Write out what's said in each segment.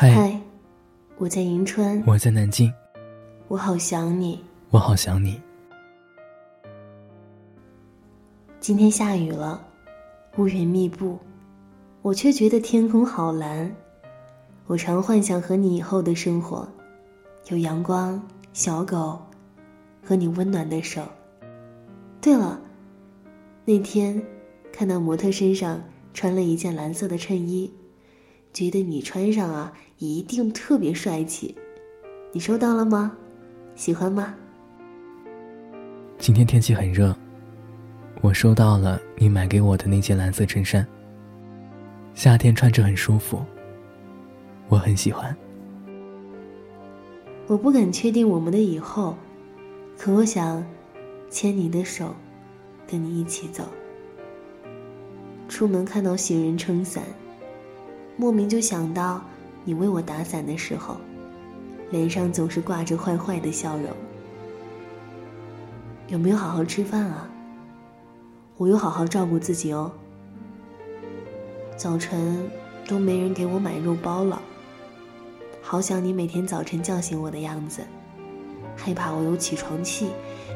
嗨，我在银川，我在南京，我好想你，我好想你。今天下雨了，乌云密布，我却觉得天空好蓝。我常幻想和你以后的生活，有阳光、小狗，和你温暖的手。对了，那天看到模特身上穿了一件蓝色的衬衣，觉得你穿上啊一定特别帅气。你收到了吗？喜欢吗？今天天气很热，我收到了你买给我的那件蓝色衬衫，夏天穿着很舒服。我很喜欢。我不敢确定我们的以后，可我想牵你的手，跟你一起走。出门看到行人撑伞，莫名就想到你为我打伞的时候，脸上总是挂着坏坏的笑容。有没有好好吃饭啊？我有好好照顾自己哦。早晨都没人给我买肉包了。好想你每天早晨叫醒我的样子，害怕我有起床气，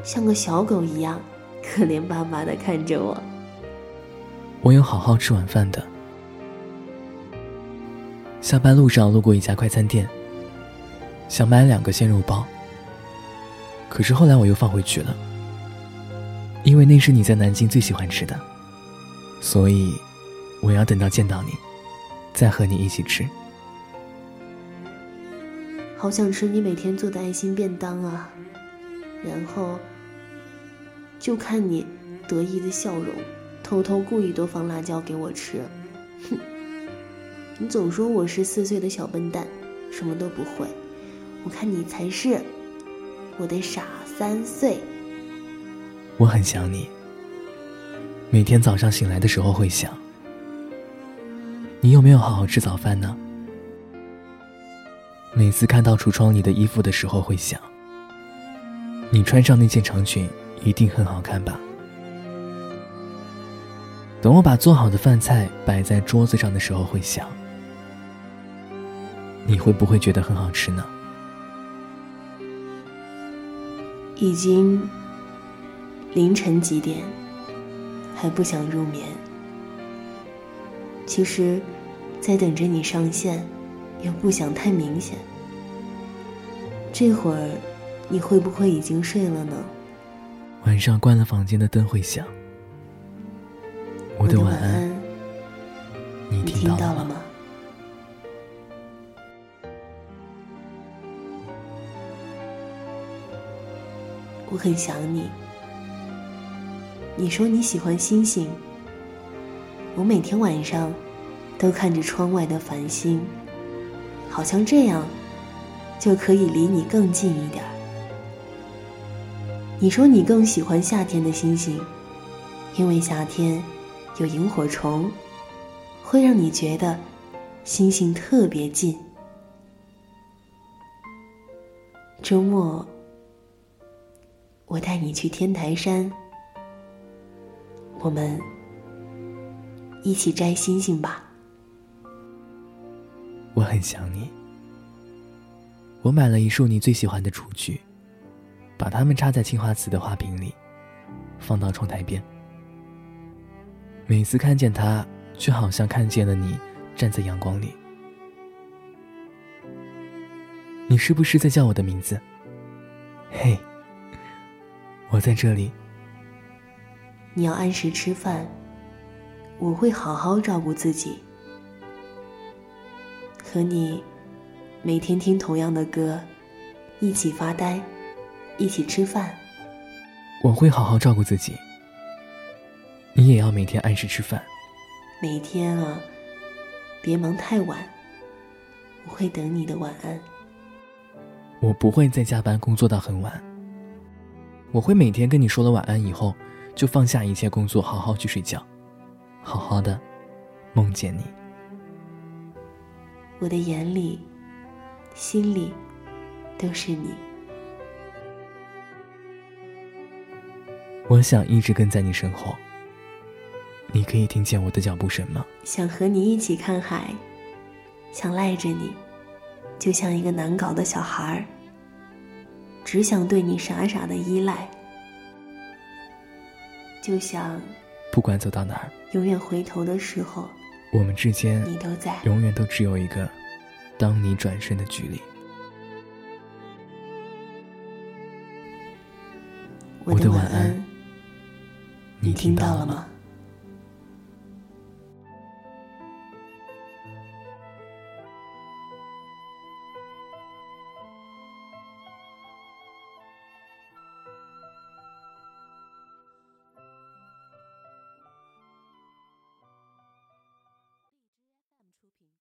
像个小狗一样可怜巴巴的看着我。我有好好吃晚饭的。下班路上路过一家快餐店，想买两个鲜肉包，可是后来我又放回去了，因为那是你在南京最喜欢吃的，所以我要等到见到你，再和你一起吃。好想吃你每天做的爱心便当啊！然后就看你得意的笑容，偷偷故意多放辣椒给我吃。哼！你总说我是四岁的小笨蛋，什么都不会。我看你才是我的傻三岁。我很想你，每天早上醒来的时候会想，你有没有好好吃早饭呢？每次看到橱窗里的衣服的时候，会想：你穿上那件长裙一定很好看吧？等我把做好的饭菜摆在桌子上的时候，会想：你会不会觉得很好吃呢？已经凌晨几点，还不想入眠。其实，在等着你上线。又不想太明显。这会儿，你会不会已经睡了呢？晚上关了房间的灯会响。我的晚安，你听到了吗？我很想你。你说你喜欢星星，我每天晚上都看着窗外的繁星。好像这样，就可以离你更近一点。你说你更喜欢夏天的星星，因为夏天有萤火虫，会让你觉得星星特别近。周末，我带你去天台山，我们一起摘星星吧。我很想你。我买了一束你最喜欢的雏菊，把它们插在青花瓷的花瓶里，放到窗台边。每次看见它，却好像看见了你站在阳光里。你是不是在叫我的名字？嘿，我在这里。你要按时吃饭，我会好好照顾自己。和你每天听同样的歌，一起发呆，一起吃饭。我会好好照顾自己。你也要每天按时吃饭。每天啊，别忙太晚。我会等你的晚安。我不会再加班工作到很晚。我会每天跟你说了晚安以后，就放下一切工作，好好去睡觉，好好的梦见你。我的眼里、心里都是你。我想一直跟在你身后。你可以听见我的脚步声吗？想和你一起看海，想赖着你，就像一个难搞的小孩儿，只想对你傻傻的依赖，就像不管走到哪儿，永远回头的时候，我们之间你都在，永远都只有一个当你转身的距离。我的晚安，你听到了吗？